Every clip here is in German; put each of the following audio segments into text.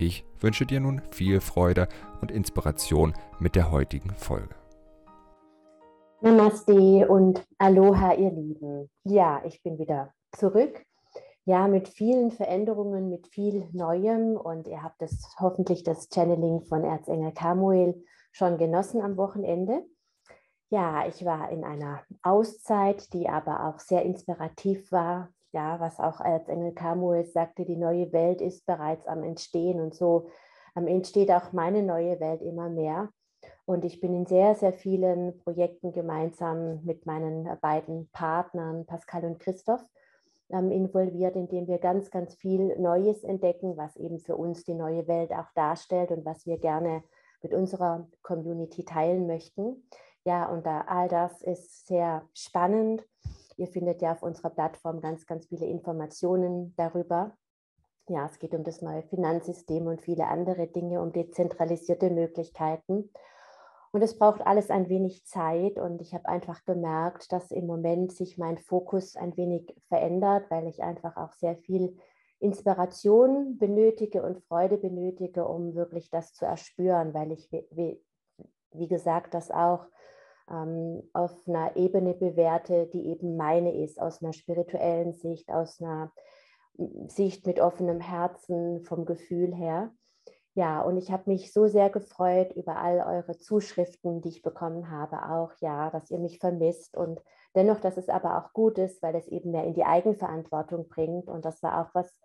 Ich wünsche dir nun viel Freude und Inspiration mit der heutigen Folge. Namaste und Aloha, ihr Lieben. Ja, ich bin wieder zurück. Ja, mit vielen Veränderungen, mit viel Neuem und ihr habt das hoffentlich das Channeling von Erzengel Samuel schon genossen am Wochenende. Ja, ich war in einer Auszeit, die aber auch sehr inspirativ war. Ja, was auch Erzengel Samuel sagte, die neue Welt ist bereits am Entstehen und so entsteht auch meine neue Welt immer mehr. Und ich bin in sehr, sehr vielen Projekten gemeinsam mit meinen beiden Partnern, Pascal und Christoph, ähm, involviert, indem wir ganz, ganz viel Neues entdecken, was eben für uns die neue Welt auch darstellt und was wir gerne mit unserer Community teilen möchten. Ja, und da, all das ist sehr spannend. Ihr findet ja auf unserer Plattform ganz, ganz viele Informationen darüber. Ja, es geht um das neue Finanzsystem und viele andere Dinge, um dezentralisierte Möglichkeiten. Und es braucht alles ein wenig Zeit und ich habe einfach gemerkt, dass im Moment sich mein Fokus ein wenig verändert, weil ich einfach auch sehr viel Inspiration benötige und Freude benötige, um wirklich das zu erspüren, weil ich, wie, wie gesagt, das auch ähm, auf einer Ebene bewerte, die eben meine ist, aus einer spirituellen Sicht, aus einer Sicht mit offenem Herzen, vom Gefühl her. Ja, und ich habe mich so sehr gefreut über all eure Zuschriften, die ich bekommen habe, auch ja, dass ihr mich vermisst und dennoch, dass es aber auch gut ist, weil es eben mehr in die Eigenverantwortung bringt. Und das war auch was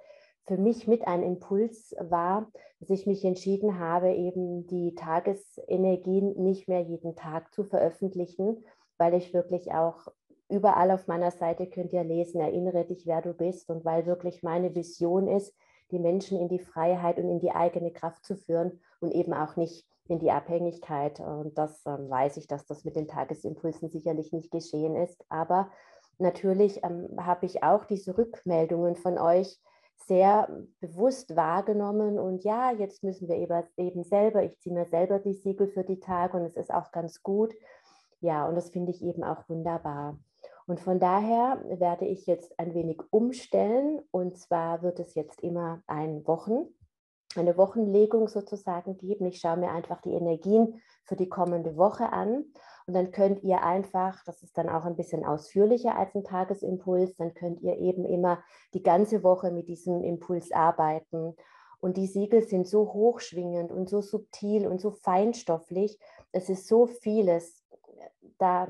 für mich mit ein Impuls war, dass ich mich entschieden habe, eben die Tagesenergien nicht mehr jeden Tag zu veröffentlichen, weil ich wirklich auch überall auf meiner Seite könnt ihr lesen, erinnere dich, wer du bist und weil wirklich meine Vision ist, die Menschen in die Freiheit und in die eigene Kraft zu führen und eben auch nicht in die Abhängigkeit. Und das ähm, weiß ich, dass das mit den Tagesimpulsen sicherlich nicht geschehen ist. Aber natürlich ähm, habe ich auch diese Rückmeldungen von euch sehr bewusst wahrgenommen. Und ja, jetzt müssen wir eben selber, ich ziehe mir selber die Siegel für die Tage und es ist auch ganz gut. Ja, und das finde ich eben auch wunderbar. Und von daher werde ich jetzt ein wenig umstellen. Und zwar wird es jetzt immer ein Wochen, eine Wochenlegung sozusagen geben. Ich schaue mir einfach die Energien für die kommende Woche an. Und dann könnt ihr einfach, das ist dann auch ein bisschen ausführlicher als ein Tagesimpuls, dann könnt ihr eben immer die ganze Woche mit diesem Impuls arbeiten. Und die Siegel sind so hochschwingend und so subtil und so feinstofflich. Es ist so vieles. Da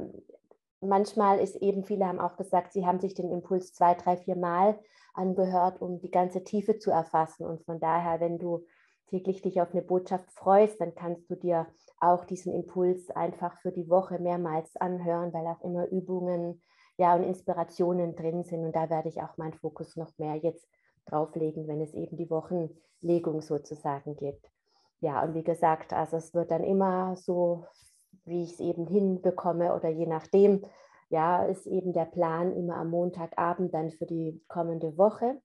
manchmal ist eben, viele haben auch gesagt, sie haben sich den Impuls zwei, drei, vier Mal angehört, um die ganze Tiefe zu erfassen. Und von daher, wenn du täglich dich auf eine Botschaft freust, dann kannst du dir auch diesen Impuls einfach für die Woche mehrmals anhören, weil auch immer Übungen ja, und Inspirationen drin sind. Und da werde ich auch meinen Fokus noch mehr jetzt drauflegen, wenn es eben die Wochenlegung sozusagen gibt. Ja, und wie gesagt, also es wird dann immer so wie ich es eben hinbekomme oder je nachdem, ja, ist eben der Plan immer am Montagabend dann für die kommende Woche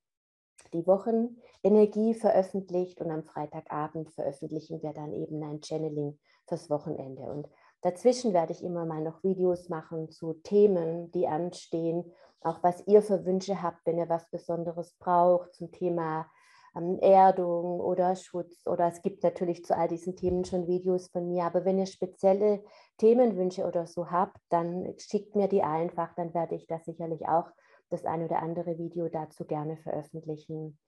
die Wochenenergie veröffentlicht und am Freitagabend veröffentlichen wir dann eben ein Channeling fürs Wochenende. Und dazwischen werde ich immer mal noch Videos machen zu Themen, die anstehen, auch was ihr für Wünsche habt, wenn ihr was Besonderes braucht zum Thema Erdung oder Schutz oder es gibt natürlich zu all diesen Themen schon Videos von mir. Aber wenn ihr spezielle Themenwünsche oder so habt, dann schickt mir die einfach, dann werde ich da sicherlich auch das ein oder andere Video dazu gerne veröffentlichen.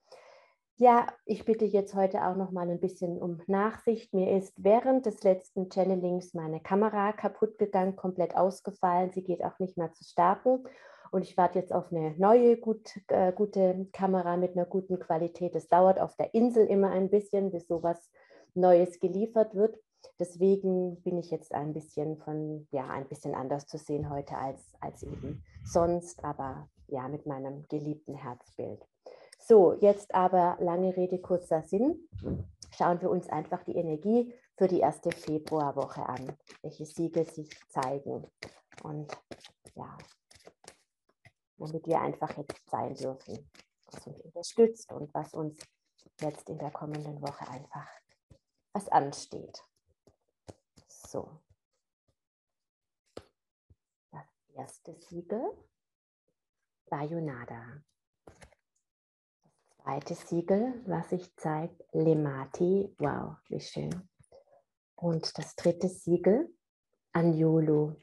Ja, ich bitte jetzt heute auch noch mal ein bisschen um Nachsicht. Mir ist während des letzten Channelings meine Kamera kaputt gegangen, komplett ausgefallen. Sie geht auch nicht mehr zu starten. Und ich warte jetzt auf eine neue, gut, äh, gute Kamera mit einer guten Qualität. Es dauert auf der Insel immer ein bisschen, bis sowas Neues geliefert wird. Deswegen bin ich jetzt ein bisschen von, ja, ein bisschen anders zu sehen heute als, als eben sonst, aber ja, mit meinem geliebten Herzbild. So, jetzt aber lange Rede, kurzer Sinn. schauen wir uns einfach die Energie für die erste Februarwoche an, welche Siegel sich zeigen und ja, womit wir einfach jetzt sein dürfen, was uns unterstützt und was uns jetzt in der kommenden Woche einfach was ansteht. So. Das erste Siegel, Bayonada. Das zweite Siegel, was sich zeigt, Lemati. Wow, wie schön. Und das dritte Siegel, Anjolo.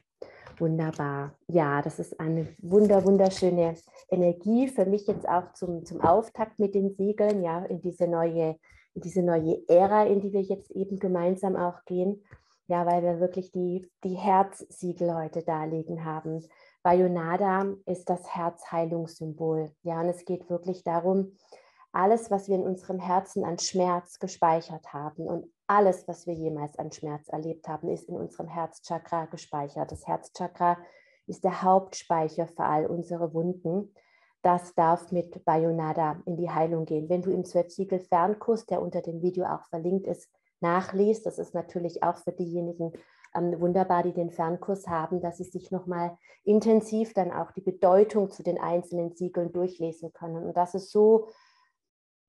Wunderbar. Ja, das ist eine wunder, wunderschöne Energie für mich jetzt auch zum, zum Auftakt mit den Siegeln, ja, in diese neue, in diese neue Ära, in die wir jetzt eben gemeinsam auch gehen. Ja, weil wir wirklich die, die Herzsiegel heute darlegen haben. Bayonada ist das Herzheilungssymbol. Ja, und es geht wirklich darum, alles, was wir in unserem Herzen an Schmerz gespeichert haben und alles, was wir jemals an Schmerz erlebt haben, ist in unserem Herzchakra gespeichert. Das Herzchakra ist der Hauptspeicher für all unsere Wunden. Das darf mit Bayonada in die Heilung gehen. Wenn du im Zwölfsiegel Fernkurs, der unter dem Video auch verlinkt ist, nachliest, das ist natürlich auch für diejenigen ähm, wunderbar, die den Fernkurs haben, dass sie sich nochmal intensiv dann auch die Bedeutung zu den einzelnen Siegeln durchlesen können. Und das ist so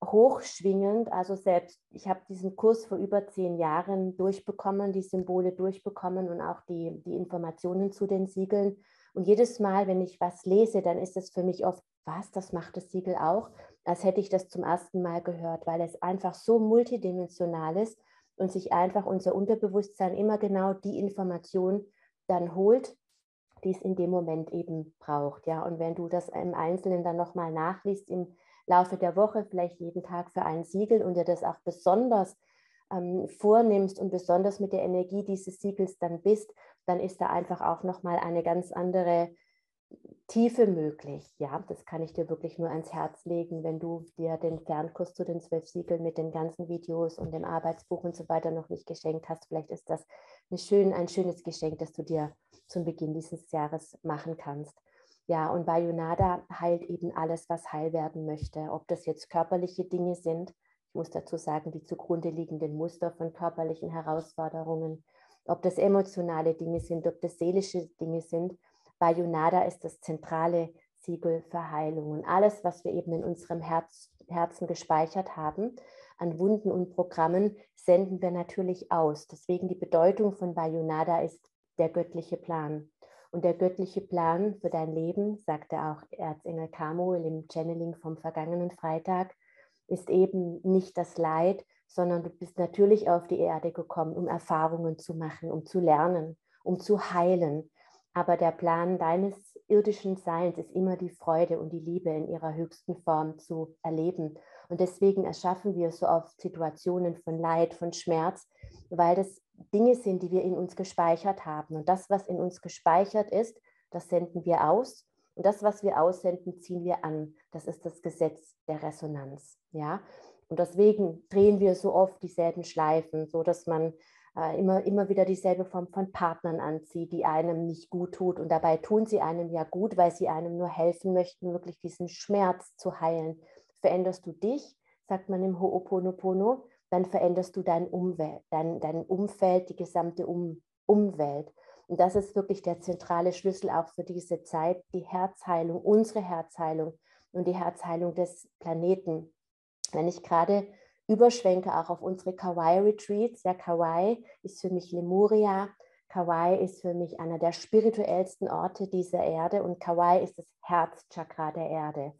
hochschwingend. Also selbst, ich habe diesen Kurs vor über zehn Jahren durchbekommen, die Symbole durchbekommen und auch die, die Informationen zu den Siegeln. Und jedes Mal, wenn ich was lese, dann ist es für mich oft, was, das macht das Siegel auch, als hätte ich das zum ersten Mal gehört, weil es einfach so multidimensional ist und sich einfach unser Unterbewusstsein immer genau die Information dann holt, die es in dem Moment eben braucht. Ja, und wenn du das im Einzelnen dann nochmal nachliest im Laufe der Woche, vielleicht jeden Tag für ein Siegel und dir das auch besonders ähm, vornimmst und besonders mit der Energie dieses Siegels dann bist, dann ist da einfach auch nochmal eine ganz andere Tiefe möglich. Ja, das kann ich dir wirklich nur ans Herz legen, wenn du dir den Fernkurs zu den zwölf Siegeln mit den ganzen Videos und dem Arbeitsbuch und so weiter noch nicht geschenkt hast. Vielleicht ist das schön, ein schönes Geschenk, das du dir zum Beginn dieses Jahres machen kannst. Ja, und Bayonada heilt eben alles, was heil werden möchte. Ob das jetzt körperliche Dinge sind, ich muss dazu sagen, die zugrunde liegenden Muster von körperlichen Herausforderungen, ob das emotionale Dinge sind, ob das seelische Dinge sind. Bayonada ist das zentrale Siegel für Heilung. Und alles, was wir eben in unserem Herz, Herzen gespeichert haben, an Wunden und Programmen, senden wir natürlich aus. Deswegen die Bedeutung von Bayonada ist der göttliche Plan. Und der göttliche Plan für dein Leben, sagte auch Erzengel Kamuel im Channeling vom vergangenen Freitag, ist eben nicht das Leid, sondern du bist natürlich auf die Erde gekommen, um Erfahrungen zu machen, um zu lernen, um zu heilen. Aber der Plan deines irdischen Seins ist immer die Freude und die Liebe in ihrer höchsten Form zu erleben. Und deswegen erschaffen wir so oft Situationen von Leid, von Schmerz, weil das Dinge sind, die wir in uns gespeichert haben. Und das, was in uns gespeichert ist, das senden wir aus. Und das, was wir aussenden, ziehen wir an. Das ist das Gesetz der Resonanz. Ja? Und deswegen drehen wir so oft dieselben Schleifen, so dass man äh, immer, immer wieder dieselbe Form von Partnern anzieht, die einem nicht gut tut. Und dabei tun sie einem ja gut, weil sie einem nur helfen möchten, wirklich diesen Schmerz zu heilen. Veränderst du dich, sagt man im Ho'oponopono, dann veränderst du dein Umwelt, dein, dein Umfeld, die gesamte um Umwelt. Und das ist wirklich der zentrale Schlüssel auch für diese Zeit, die Herzheilung, unsere Herzheilung und die Herzheilung des Planeten. Wenn ich gerade überschwenke auch auf unsere Kauai-Retreats, ja, Kauai ist für mich Lemuria, Kauai ist für mich einer der spirituellsten Orte dieser Erde und Kauai ist das Herzchakra der Erde.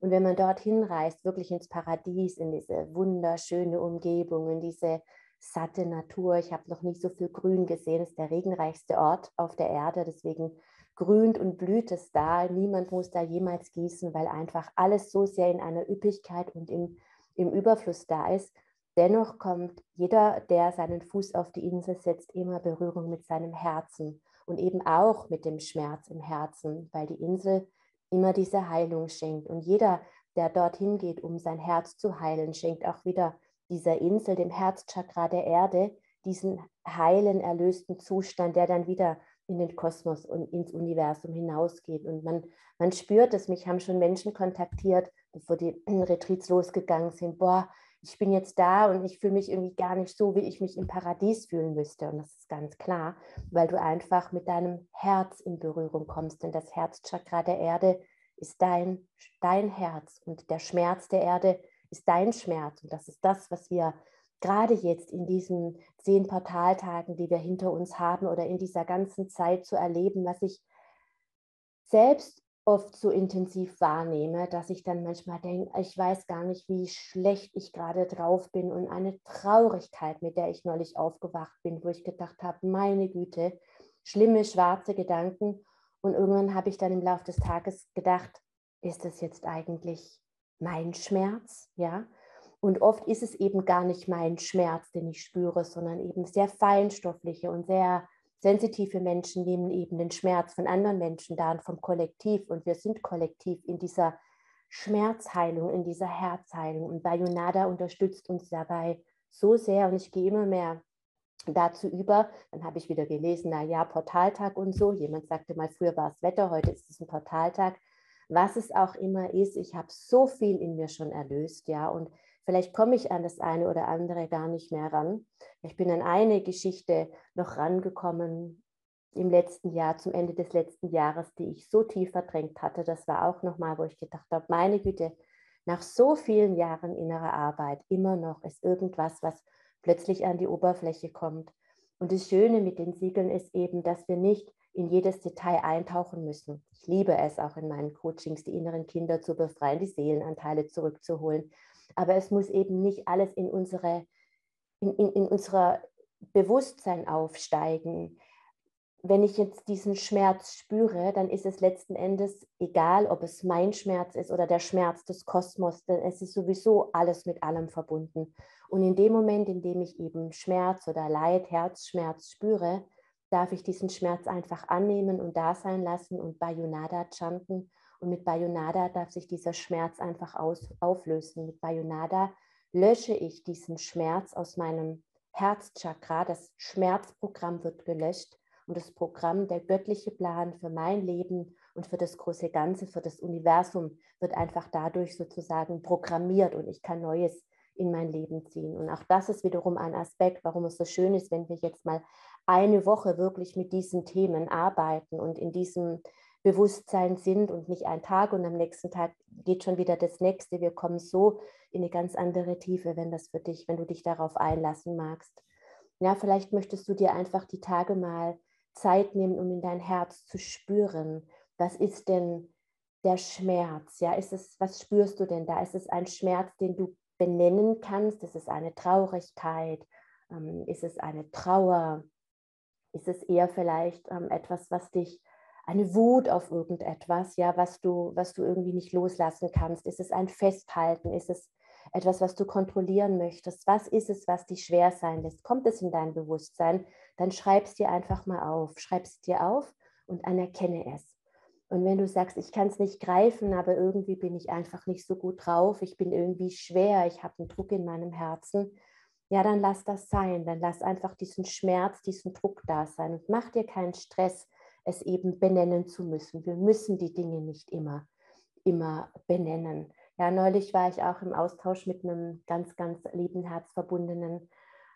Und wenn man dorthin reist, wirklich ins Paradies, in diese wunderschöne Umgebung, in diese satte Natur. Ich habe noch nicht so viel Grün gesehen. Es ist der regenreichste Ort auf der Erde. Deswegen grünt und blüht es da. Niemand muss da jemals gießen, weil einfach alles so sehr in einer Üppigkeit und im, im Überfluss da ist. Dennoch kommt jeder, der seinen Fuß auf die Insel setzt, immer Berührung mit seinem Herzen und eben auch mit dem Schmerz im Herzen, weil die Insel immer diese Heilung schenkt. Und jeder, der dorthin geht, um sein Herz zu heilen, schenkt auch wieder dieser Insel, dem Herzchakra der Erde, diesen heilen, erlösten Zustand, der dann wieder in den Kosmos und ins Universum hinausgeht. Und man, man spürt es, mich haben schon Menschen kontaktiert, bevor die Retreats losgegangen sind, boah, ich bin jetzt da und ich fühle mich irgendwie gar nicht so, wie ich mich im Paradies fühlen müsste. Und das ist ganz klar, weil du einfach mit deinem Herz in Berührung kommst. Denn das Herzchakra der Erde ist dein, dein Herz und der Schmerz der Erde ist dein Schmerz. Und das ist das, was wir gerade jetzt in diesen zehn Portaltagen, die wir hinter uns haben oder in dieser ganzen Zeit zu erleben, was ich selbst oft so intensiv wahrnehme, dass ich dann manchmal denke, ich weiß gar nicht, wie schlecht ich gerade drauf bin und eine Traurigkeit, mit der ich neulich aufgewacht bin, wo ich gedacht habe, meine Güte, schlimme schwarze Gedanken. Und irgendwann habe ich dann im Laufe des Tages gedacht, ist das jetzt eigentlich mein Schmerz? Ja. Und oft ist es eben gar nicht mein Schmerz, den ich spüre, sondern eben sehr feinstoffliche und sehr sensitive Menschen nehmen eben den Schmerz von anderen Menschen da und vom Kollektiv. Und wir sind kollektiv in dieser Schmerzheilung, in dieser Herzheilung. Und Bayonada unterstützt uns dabei so sehr. Und ich gehe immer mehr dazu über. Dann habe ich wieder gelesen, na ja, Portaltag und so. Jemand sagte mal, früher war es Wetter, heute ist es ein Portaltag. Was es auch immer ist, ich habe so viel in mir schon erlöst, ja. Und Vielleicht komme ich an das eine oder andere gar nicht mehr ran. Ich bin an eine Geschichte noch rangekommen im letzten Jahr, zum Ende des letzten Jahres, die ich so tief verdrängt hatte. Das war auch nochmal, wo ich gedacht habe, meine Güte, nach so vielen Jahren innerer Arbeit immer noch ist irgendwas, was plötzlich an die Oberfläche kommt. Und das Schöne mit den Siegeln ist eben, dass wir nicht in jedes Detail eintauchen müssen. Ich liebe es auch in meinen Coachings, die inneren Kinder zu befreien, die Seelenanteile zurückzuholen aber es muss eben nicht alles in, unsere, in, in, in unser Bewusstsein aufsteigen. Wenn ich jetzt diesen Schmerz spüre, dann ist es letzten Endes egal, ob es mein Schmerz ist oder der Schmerz des Kosmos, denn es ist sowieso alles mit allem verbunden. Und in dem Moment, in dem ich eben Schmerz oder Leid, Herzschmerz spüre, darf ich diesen Schmerz einfach annehmen und da sein lassen und Bayonada chanten und mit Bayonada darf sich dieser Schmerz einfach aus, auflösen. Mit Bayonada lösche ich diesen Schmerz aus meinem Herzchakra. Das Schmerzprogramm wird gelöscht und das Programm, der göttliche Plan für mein Leben und für das große Ganze, für das Universum wird einfach dadurch sozusagen programmiert und ich kann Neues in mein Leben ziehen. Und auch das ist wiederum ein Aspekt, warum es so schön ist, wenn wir jetzt mal eine Woche wirklich mit diesen Themen arbeiten und in diesem Bewusstsein sind und nicht ein Tag und am nächsten Tag geht schon wieder das nächste. Wir kommen so in eine ganz andere Tiefe, wenn das für dich, wenn du dich darauf einlassen magst. Ja, vielleicht möchtest du dir einfach die Tage mal Zeit nehmen, um in dein Herz zu spüren. Was ist denn der Schmerz? Ja, ist es, was spürst du denn da? Ist es ein Schmerz, den du benennen kannst? Ist es eine Traurigkeit? Ähm, ist es eine Trauer? Ist es eher vielleicht ähm, etwas, was dich eine Wut auf irgendetwas, ja, was du, was du irgendwie nicht loslassen kannst? Ist es ein Festhalten? Ist es etwas, was du kontrollieren möchtest? Was ist es, was dich schwer sein lässt? Kommt es in dein Bewusstsein? Dann schreib es dir einfach mal auf. Schreib es dir auf und anerkenne es. Und wenn du sagst, ich kann es nicht greifen, aber irgendwie bin ich einfach nicht so gut drauf, ich bin irgendwie schwer, ich habe einen Druck in meinem Herzen, ja, dann lass das sein. Dann lass einfach diesen Schmerz, diesen Druck da sein und mach dir keinen Stress es eben benennen zu müssen. Wir müssen die Dinge nicht immer, immer benennen. Ja, neulich war ich auch im Austausch mit einem ganz, ganz lieben Herzverbundenen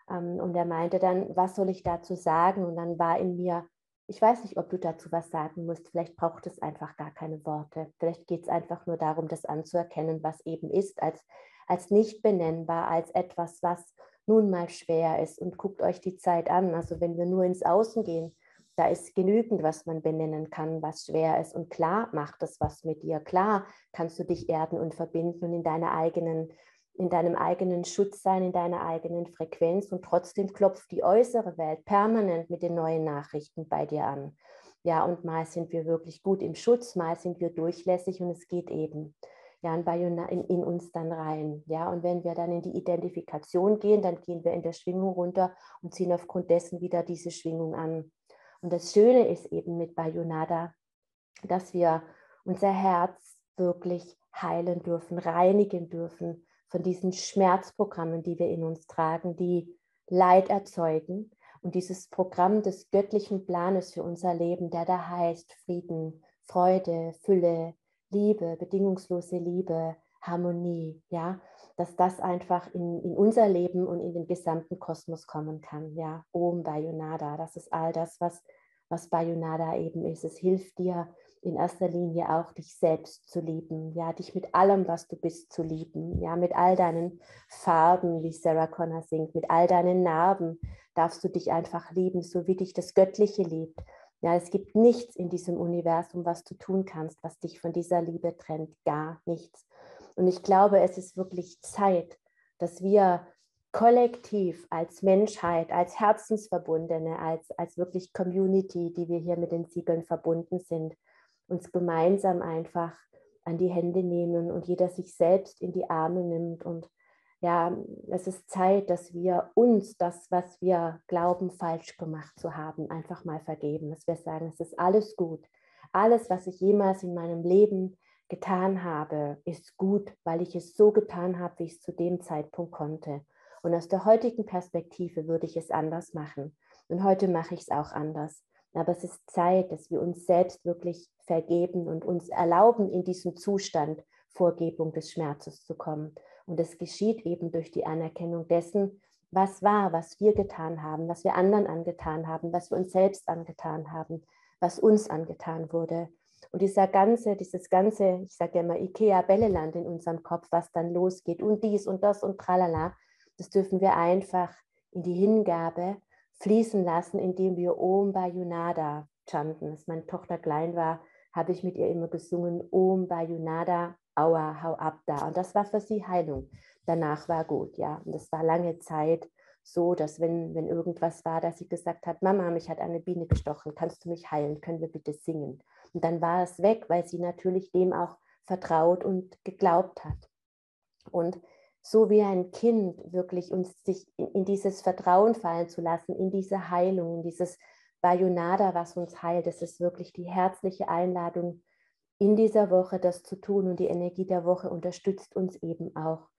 ähm, und er meinte dann, was soll ich dazu sagen? Und dann war in mir, ich weiß nicht, ob du dazu was sagen musst. Vielleicht braucht es einfach gar keine Worte. Vielleicht geht es einfach nur darum, das anzuerkennen, was eben ist, als, als nicht benennbar, als etwas, was nun mal schwer ist. Und guckt euch die Zeit an. Also wenn wir nur ins Außen gehen, da ist genügend, was man benennen kann, was schwer ist. Und klar macht das was mit dir. Klar kannst du dich erden und verbinden und in deiner eigenen, in deinem eigenen Schutz sein, in deiner eigenen Frequenz. Und trotzdem klopft die äußere Welt permanent mit den neuen Nachrichten bei dir an. Ja, und mal sind wir wirklich gut im Schutz, mal sind wir durchlässig und es geht eben ja, in, in, uns dann rein. Ja, und wenn wir dann in die Identifikation gehen, dann gehen wir in der Schwingung runter und ziehen aufgrund dessen wieder diese Schwingung an. Und das Schöne ist eben mit Bayonada, dass wir unser Herz wirklich heilen dürfen, reinigen dürfen von diesen Schmerzprogrammen, die wir in uns tragen, die Leid erzeugen. Und dieses Programm des göttlichen Planes für unser Leben, der da heißt Frieden, Freude, Fülle, Liebe, bedingungslose Liebe, Harmonie, ja, dass das einfach in, in unser Leben und in den gesamten Kosmos kommen kann, ja, Om Bayonada, das ist all das, was, was Bayonada eben ist. Es hilft dir in erster Linie auch, dich selbst zu lieben, ja, dich mit allem, was du bist, zu lieben, ja, mit all deinen Farben, wie Sarah Connor singt, mit all deinen Narben darfst du dich einfach lieben, so wie dich das Göttliche liebt. Ja, es gibt nichts in diesem Universum, was du tun kannst, was dich von dieser Liebe trennt, gar nichts. Und ich glaube, es ist wirklich Zeit, dass wir kollektiv als Menschheit, als Herzensverbundene, als, als wirklich Community, die wir hier mit den Siegeln verbunden sind, uns gemeinsam einfach an die Hände nehmen und jeder sich selbst in die Arme nimmt. Und ja, es ist Zeit, dass wir uns das, was wir glauben, falsch gemacht zu haben, einfach mal vergeben. Dass wir sagen, es ist alles gut. Alles, was ich jemals in meinem Leben getan habe, ist gut, weil ich es so getan habe, wie ich es zu dem Zeitpunkt konnte. Und aus der heutigen Perspektive würde ich es anders machen. Und heute mache ich es auch anders. Aber es ist Zeit, dass wir uns selbst wirklich vergeben und uns erlauben, in diesen Zustand Vorgebung des Schmerzes zu kommen. Und es geschieht eben durch die Anerkennung dessen, was war, was wir getan haben, was wir anderen angetan haben, was wir uns selbst angetan haben, was uns angetan wurde. Und dieser ganze, dieses ganze, ich sage ja immer Ikea-Bälleland in unserem Kopf, was dann losgeht und dies und das und tralala, das dürfen wir einfach in die Hingabe fließen lassen, indem wir Om Bayunada chanten. Als meine Tochter klein war, habe ich mit ihr immer gesungen, Om Bayunada, aua, hau ab da. Und das war für sie Heilung. Danach war gut, ja. Und das war lange Zeit so, dass wenn, wenn irgendwas war, dass sie gesagt hat, Mama, mich hat eine Biene gestochen, kannst du mich heilen, können wir bitte singen? Und dann war es weg, weil sie natürlich dem auch vertraut und geglaubt hat. Und so wie ein Kind wirklich uns sich in, dieses Vertrauen fallen zu lassen, in diese Heilung, in dieses Bayonada, was uns heilt, das ist wirklich die herzliche Einladung, in dieser Woche das zu tun. Und die Energie der Woche unterstützt uns eben auch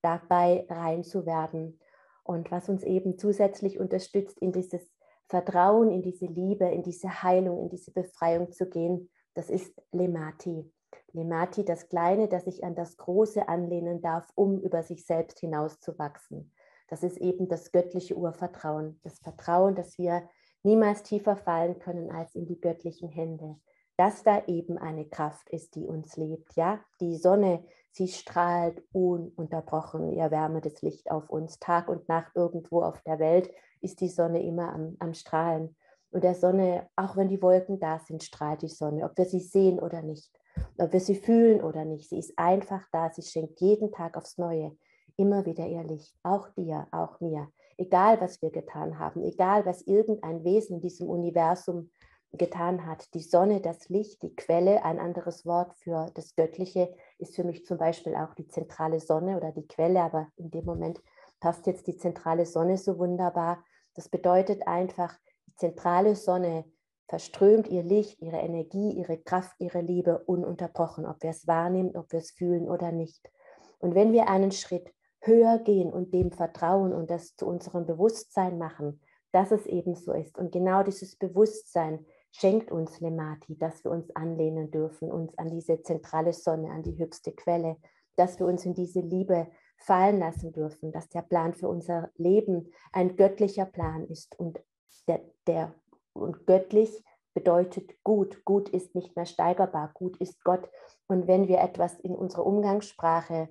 dabei rein zu werden. Und was uns eben zusätzlich unterstützt, in dieses Vertrauen, in diese Liebe, in diese Heilung, in diese Befreiung zu gehen, das ist Lemati. Lemati, das Kleine, das sich an das Große anlehnen darf, um über sich selbst hinauszuwachsen. Das ist eben das göttliche Urvertrauen, das Vertrauen, dass wir niemals tiefer fallen können als in die göttlichen Hände. Dass da eben eine Kraft ist, die uns lebt. Ja, die Sonne, sie strahlt ununterbrochen ihr wärmendes Licht auf uns. Tag und Nacht irgendwo auf der Welt ist die Sonne immer am, am Strahlen. Und der Sonne, auch wenn die Wolken da sind, strahlt die Sonne, ob wir sie sehen oder nicht ob wir sie fühlen oder nicht. Sie ist einfach da. Sie schenkt jeden Tag aufs Neue immer wieder ihr Licht. Auch dir, auch mir. Egal, was wir getan haben, egal, was irgendein Wesen in diesem Universum getan hat. Die Sonne, das Licht, die Quelle, ein anderes Wort für das Göttliche ist für mich zum Beispiel auch die zentrale Sonne oder die Quelle, aber in dem Moment passt jetzt die zentrale Sonne so wunderbar. Das bedeutet einfach, die zentrale Sonne verströmt ihr Licht, ihre Energie, ihre Kraft, ihre Liebe ununterbrochen, ob wir es wahrnehmen, ob wir es fühlen oder nicht. Und wenn wir einen Schritt höher gehen und dem vertrauen und das zu unserem Bewusstsein machen, dass es eben so ist. Und genau dieses Bewusstsein schenkt uns Lemati, dass wir uns anlehnen dürfen, uns an diese zentrale Sonne, an die höchste Quelle, dass wir uns in diese Liebe fallen lassen dürfen, dass der Plan für unser Leben ein göttlicher Plan ist und der, der und göttlich bedeutet gut. Gut ist nicht mehr steigerbar. Gut ist Gott. Und wenn wir etwas in unserer Umgangssprache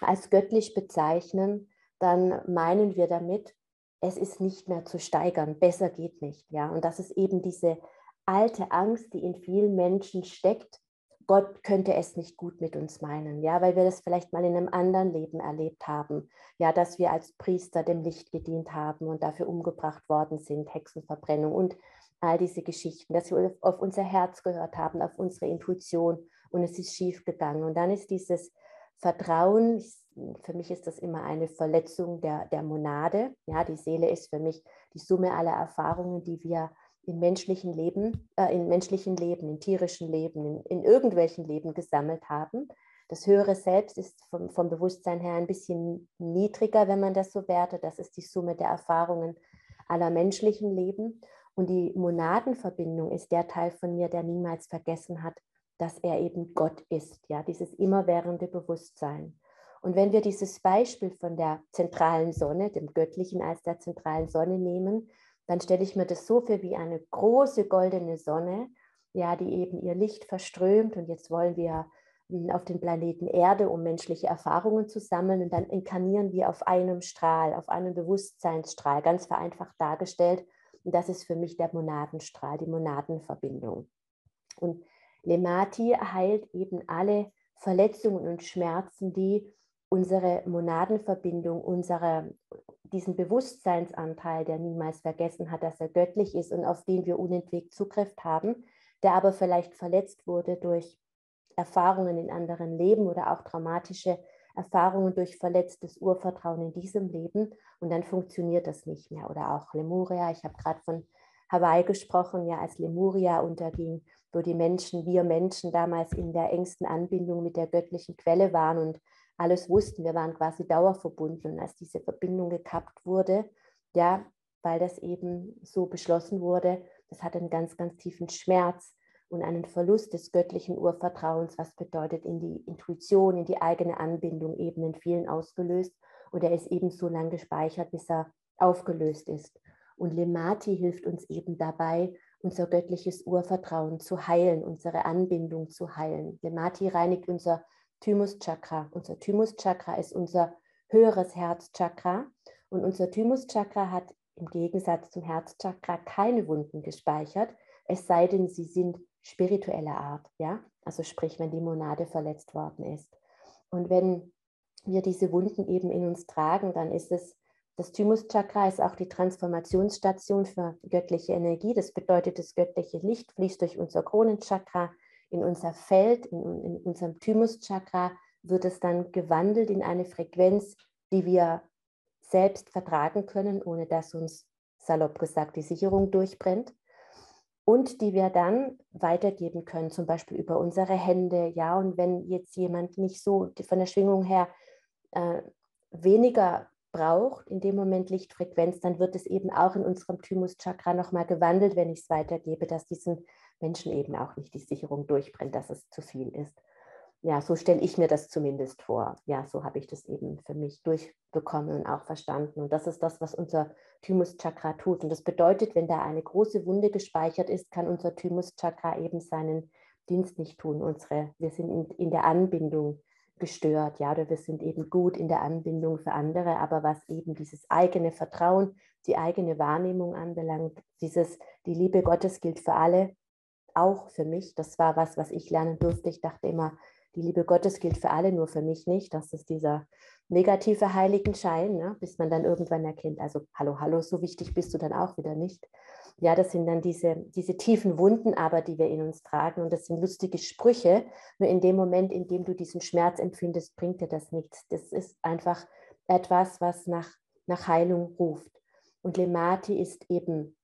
als göttlich bezeichnen, dann meinen wir damit, es ist nicht mehr zu steigern. Besser geht nicht. Ja? Und das ist eben diese alte Angst, die in vielen Menschen steckt. Gott könnte es nicht gut mit uns meinen, ja, weil wir das vielleicht mal in einem anderen Leben erlebt haben, ja, dass wir als Priester dem Licht gedient haben und dafür umgebracht worden sind, Hexenverbrennung und all diese Geschichten, dass wir auf unser Herz gehört haben, auf unsere Intuition und es ist schief gegangen. Und dann ist dieses Vertrauen, für mich ist das immer eine Verletzung der, der Monade. Ja, die Seele ist für mich die Summe aller Erfahrungen, die wir im menschlichen Leben, äh, in menschlichen Leben, in tierischen Leben, in, in irgendwelchen Leben gesammelt haben. Das höhere Selbst ist vom, vom Bewusstsein her ein bisschen niedriger, wenn man das so wertet. Das ist die Summe der Erfahrungen aller menschlichen Leben. Und die Monadenverbindung ist der Teil von mir, der niemals vergessen hat, dass er eben Gott ist, ja, dieses immerwährende Bewusstsein. Und wenn wir dieses Beispiel von der zentralen Sonne, dem Göttlichen als der zentralen Sonne nehmen, dann stelle ich mir das so für wie eine große goldene Sonne, ja, die eben ihr Licht verströmt. Und jetzt wollen wir hm, auf den Planeten Erde, um menschliche Erfahrungen zu sammeln. Und dann inkarnieren wir auf einem Strahl, auf einem Bewusstseinsstrahl, ganz vereinfacht dargestellt. Und das ist für mich der Monadenstrahl, die Monadenverbindung. Und Lemati heilt eben alle Verletzungen und Schmerzen, die unsere Monadenverbindung, unsere, diesen Bewusstseinsanteil, der niemals vergessen hat, dass er göttlich ist und auf den wir unentwegt Zugriff haben, der aber vielleicht verletzt wurde durch Erfahrungen in anderen Leben oder auch traumatische Erfahrungen durch verletztes Urvertrauen in diesem Leben und dann funktioniert das nicht mehr. Oder auch Lemuria, ich habe gerade von Hawaii gesprochen, ja, als Lemuria unterging, wo die Menschen, wir Menschen damals in der engsten Anbindung mit der göttlichen Quelle waren und alles wussten, wir waren quasi dauerverbunden. Und als diese Verbindung gekappt wurde, ja, weil das eben so beschlossen wurde, das hat einen ganz, ganz tiefen Schmerz und einen Verlust des göttlichen Urvertrauens, was bedeutet in die Intuition, in die eigene Anbindung eben in vielen ausgelöst. Und er ist eben so lange gespeichert, bis er aufgelöst ist. Und Lemati hilft uns eben dabei, unser göttliches Urvertrauen zu heilen, unsere Anbindung zu heilen. Lemati reinigt unser Thymuschakra. Unser Thymuschakra ist unser höheres Herzchakra und unser Thymuschakra hat im Gegensatz zum Herzchakra keine Wunden gespeichert, es sei denn, sie sind spiritueller Art, ja? Also sprich, wenn die Monade verletzt worden ist. Und wenn wir diese Wunden eben in uns tragen, dann ist es das Thymuschakra ist auch die Transformationsstation für göttliche Energie. Das bedeutet, das göttliche Licht fließt durch unser Kronenchakra in unser Feld, in, in unserem Thymuschakra, wird es dann gewandelt in eine Frequenz, die wir selbst vertragen können, ohne dass uns, salopp gesagt, die Sicherung durchbrennt. Und die wir dann weitergeben können, zum Beispiel über unsere Hände. Ja, und wenn jetzt jemand nicht so von der Schwingung her äh, weniger braucht, in dem Moment Lichtfrequenz, dann wird es eben auch in unserem Thymuschakra nochmal gewandelt, wenn ich es weitergebe, dass diesen Menschen eben auch nicht die Sicherung durchbrennt, dass es zu viel ist. Ja, so stelle ich mir das zumindest vor. Ja, so habe ich das eben für mich durchbekommen und auch verstanden. Und das ist das, was unser Thymuschakra tut. Und das bedeutet, wenn da eine große Wunde gespeichert ist, kann unser Thymuschakra eben seinen Dienst nicht tun. Unsere, wir sind in, in der Anbindung gestört, ja, oder wir sind eben gut in der Anbindung für andere, aber was eben dieses eigene Vertrauen, die eigene Wahrnehmung anbelangt, dieses, die Liebe Gottes gilt für alle, auch für mich. Das war was, was ich lernen durfte. Ich dachte immer, die Liebe Gottes gilt für alle, nur für mich nicht. Das ist dieser negative Heiligenschein, ne? bis man dann irgendwann erkennt, also hallo, hallo, so wichtig bist du dann auch wieder nicht. Ja, das sind dann diese, diese tiefen Wunden aber, die wir in uns tragen. Und das sind lustige Sprüche. Nur in dem Moment, in dem du diesen Schmerz empfindest, bringt dir das nichts. Das ist einfach etwas, was nach, nach Heilung ruft. Und Lemati ist eben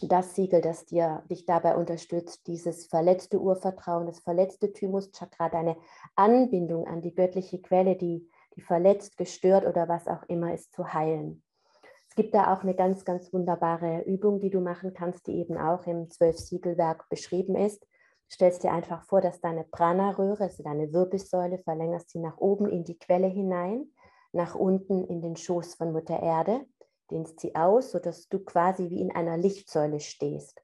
das Siegel, das dir, dich dabei unterstützt, dieses verletzte Urvertrauen, das verletzte Thymuschakra, deine Anbindung an die göttliche Quelle, die, die verletzt, gestört oder was auch immer ist, zu heilen. Es gibt da auch eine ganz, ganz wunderbare Übung, die du machen kannst, die eben auch im Zwölf-Siegelwerk beschrieben ist. Stellst dir einfach vor, dass deine Prana-Röhre, also deine Wirbelsäule, verlängerst sie nach oben in die Quelle hinein, nach unten in den Schoß von Mutter Erde dehnst sie aus, sodass du quasi wie in einer Lichtsäule stehst.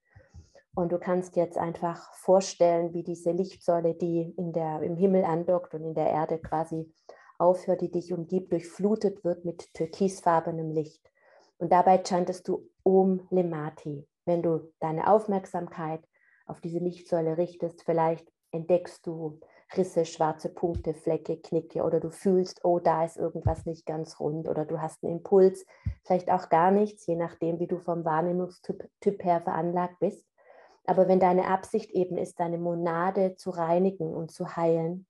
Und du kannst jetzt einfach vorstellen, wie diese Lichtsäule, die in der, im Himmel andockt und in der Erde quasi aufhört, die dich umgibt, durchflutet wird mit türkisfarbenem Licht. Und dabei chantest du Om Lemati. Wenn du deine Aufmerksamkeit auf diese Lichtsäule richtest, vielleicht entdeckst du Risse, schwarze Punkte, Flecke, Knicke oder du fühlst, oh, da ist irgendwas nicht ganz rund oder du hast einen Impuls, vielleicht auch gar nichts, je nachdem, wie du vom Wahrnehmungstyp typ her veranlagt bist. Aber wenn deine Absicht eben ist, deine Monade zu reinigen und zu heilen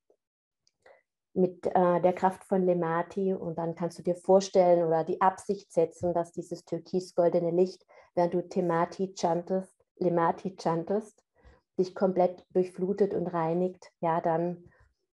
mit äh, der Kraft von Lemati und dann kannst du dir vorstellen oder die Absicht setzen, dass dieses türkis-goldene Licht, während du Temati chantest, Lemati chantest, dich komplett durchflutet und reinigt, ja, dann,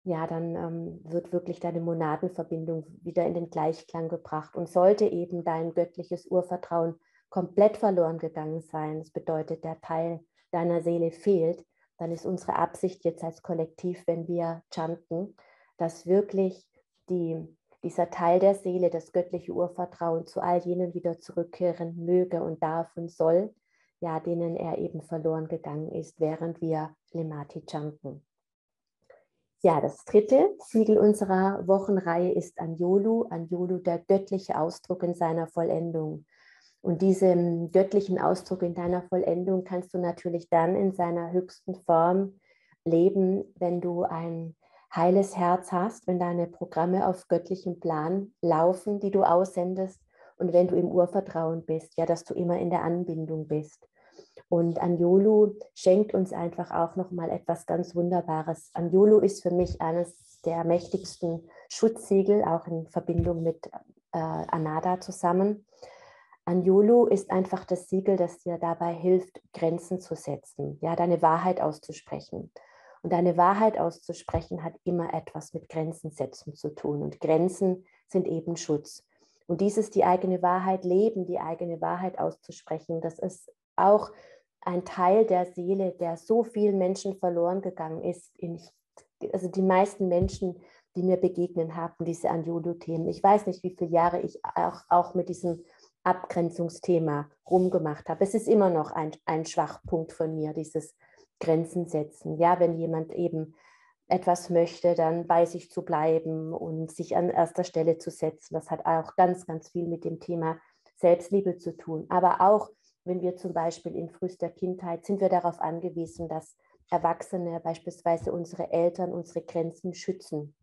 ja, dann ähm, wird wirklich deine Monadenverbindung wieder in den Gleichklang gebracht. Und sollte eben dein göttliches Urvertrauen komplett verloren gegangen sein, das bedeutet, der Teil deiner Seele fehlt, dann ist unsere Absicht jetzt als Kollektiv, wenn wir chanten, dass wirklich die, dieser Teil der Seele, das göttliche Urvertrauen zu all jenen wieder zurückkehren möge und darf und soll, ja, denen er eben verloren gegangen ist, während wir Lemati chanten. Ja, das dritte Siegel unserer Wochenreihe ist Anjolu. Anjolu, der göttliche Ausdruck in seiner Vollendung. Und diesen göttlichen Ausdruck in deiner Vollendung kannst du natürlich dann in seiner höchsten Form leben, wenn du ein heiles Herz hast, wenn deine Programme auf göttlichem Plan laufen, die du aussendest und wenn du im Urvertrauen bist, ja, dass du immer in der Anbindung bist. Und Anjolu schenkt uns einfach auch nochmal etwas ganz Wunderbares. Anjolu ist für mich eines der mächtigsten Schutzsiegel, auch in Verbindung mit äh, Anada zusammen. Anjolu ist einfach das Siegel, das dir dabei hilft, Grenzen zu setzen, ja, deine Wahrheit auszusprechen. Und deine Wahrheit auszusprechen hat immer etwas mit Grenzen setzen zu tun. Und Grenzen sind eben Schutz. Und dieses, die eigene Wahrheit leben, die eigene Wahrheit auszusprechen, das ist auch ein Teil der Seele, der so vielen Menschen verloren gegangen ist. also die meisten Menschen, die mir begegnen, haben diese Anjulu-Themen. Ich weiß nicht, wie viele Jahre ich auch, auch mit diesem Abgrenzungsthema rumgemacht habe. Es ist immer noch ein, ein Schwachpunkt von mir, dieses Grenzen setzen. Ja, wenn jemand eben etwas möchte, dann weiß ich zu bleiben und sich an erster Stelle zu setzen. Das hat auch ganz, ganz viel mit dem Thema Selbstliebe zu tun. Aber auch wenn wir zum Beispiel in frühester Kindheit sind wir darauf angewiesen, dass Erwachsene, beispielsweise unsere Eltern, unsere Grenzen schützen.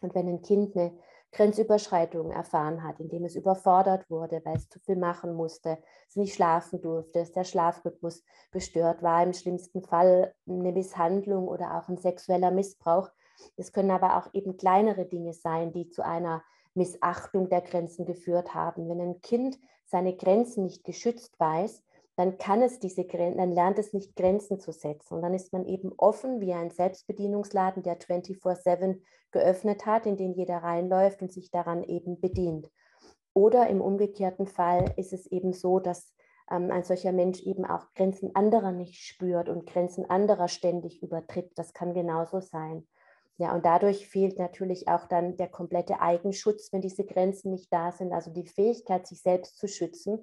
Und wenn ein Kind eine Grenzüberschreitung erfahren hat, indem es überfordert wurde, weil es zu viel machen musste, es nicht schlafen durfte, dass der Schlafrhythmus gestört war, im schlimmsten Fall eine Misshandlung oder auch ein sexueller Missbrauch. Es können aber auch eben kleinere Dinge sein, die zu einer Missachtung der Grenzen geführt haben. Wenn ein Kind seine Grenzen nicht geschützt weiß, dann kann es diese Grenzen, dann lernt es nicht Grenzen zu setzen. Und dann ist man eben offen wie ein Selbstbedienungsladen, der 24-7 geöffnet hat, in den jeder reinläuft und sich daran eben bedient. Oder im umgekehrten Fall ist es eben so, dass ähm, ein solcher Mensch eben auch Grenzen anderer nicht spürt und Grenzen anderer ständig übertritt. Das kann genauso sein. Ja, und dadurch fehlt natürlich auch dann der komplette Eigenschutz, wenn diese Grenzen nicht da sind, also die Fähigkeit, sich selbst zu schützen.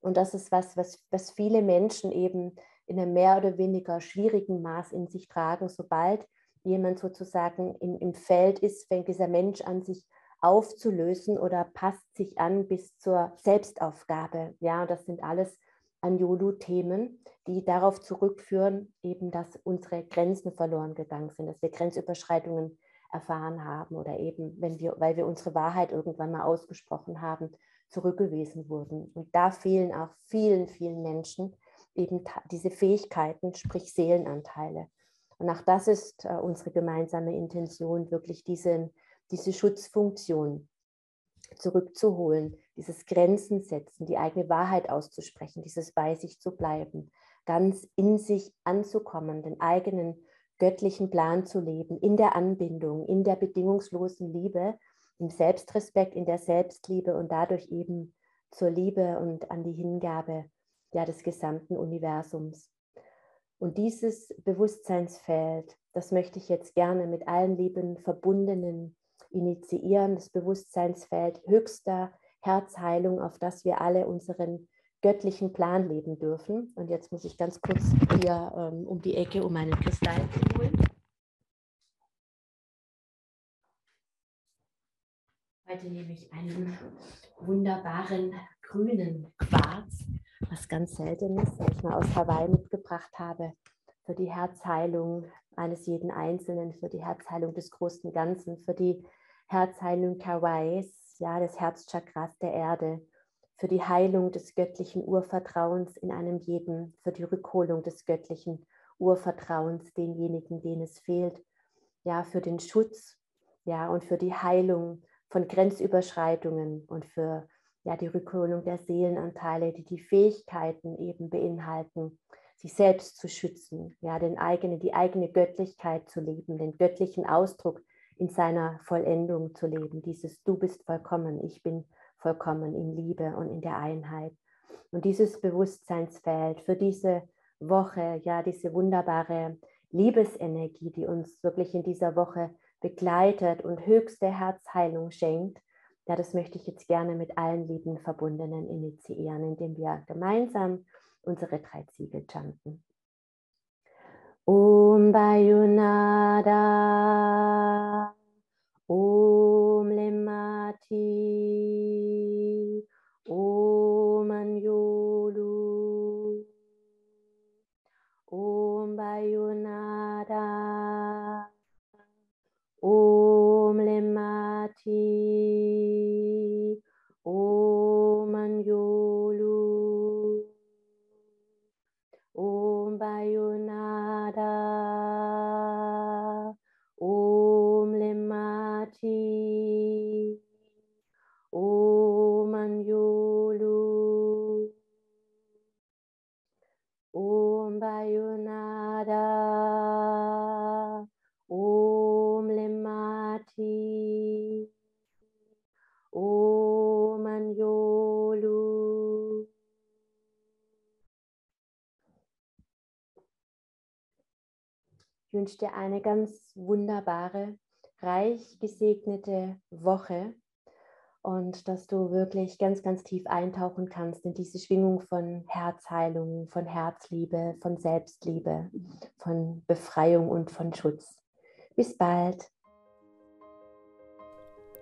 Und das ist was, was, was viele Menschen eben in einem mehr oder weniger schwierigen Maß in sich tragen. Sobald jemand sozusagen in, im Feld ist, fängt dieser Mensch an, sich aufzulösen oder passt sich an bis zur Selbstaufgabe. Ja, das sind alles Anjolu-Themen, die darauf zurückführen, eben, dass unsere Grenzen verloren gegangen sind, dass wir Grenzüberschreitungen erfahren haben oder eben, wenn wir, weil wir unsere Wahrheit irgendwann mal ausgesprochen haben, zurückgewiesen wurden. Und da fehlen auch vielen, vielen Menschen eben diese Fähigkeiten, sprich Seelenanteile. Und auch das ist äh, unsere gemeinsame Intention, wirklich diese, diese Schutzfunktion zurückzuholen, dieses Grenzen setzen, die eigene Wahrheit auszusprechen, dieses bei sich zu bleiben, ganz in sich anzukommen, den eigenen göttlichen Plan zu leben, in der Anbindung, in der bedingungslosen Liebe, im Selbstrespekt, in der Selbstliebe und dadurch eben zur Liebe und an die Hingabe ja, des gesamten Universums. Und dieses Bewusstseinsfeld, das möchte ich jetzt gerne mit allen lieben Verbundenen initiieren, das Bewusstseinsfeld höchster Herzheilung, auf das wir alle unseren göttlichen Plan leben dürfen. Und jetzt muss ich ganz kurz hier ähm, um die Ecke, um meinen Kristall zu holen. Heute nehme ich einen wunderbaren grünen Quarz, was ganz selten ist, den ich mal aus Hawaii mitgebracht habe, für die Herzheilung eines jeden Einzelnen, für die Herzheilung des großen Ganzen, für die Herzheilung Kawais, ja, des Herzchakras der Erde, für die Heilung des göttlichen Urvertrauens in einem jeden, für die Rückholung des göttlichen Urvertrauens denjenigen, denen es fehlt, ja, für den Schutz, ja, und für die Heilung von Grenzüberschreitungen und für ja, die Rückholung der Seelenanteile, die die Fähigkeiten eben beinhalten, sich selbst zu schützen, ja, den eigene, die eigene Göttlichkeit zu leben, den göttlichen Ausdruck in seiner Vollendung zu leben. Dieses Du bist vollkommen, ich bin vollkommen in Liebe und in der Einheit. Und dieses Bewusstseinsfeld für diese Woche, ja, diese wunderbare Liebesenergie, die uns wirklich in dieser Woche begleitet und höchste Herzheilung schenkt, ja, das möchte ich jetzt gerne mit allen lieben Verbundenen initiieren, indem wir gemeinsam unsere drei Ziegel chanten. Om Bayunada, Om Lemati, Lemati, wünsche dir eine ganz wunderbare, reich gesegnete Woche und dass du wirklich ganz, ganz tief eintauchen kannst in diese Schwingung von Herzheilung, von Herzliebe, von Selbstliebe, von Befreiung und von Schutz. Bis bald.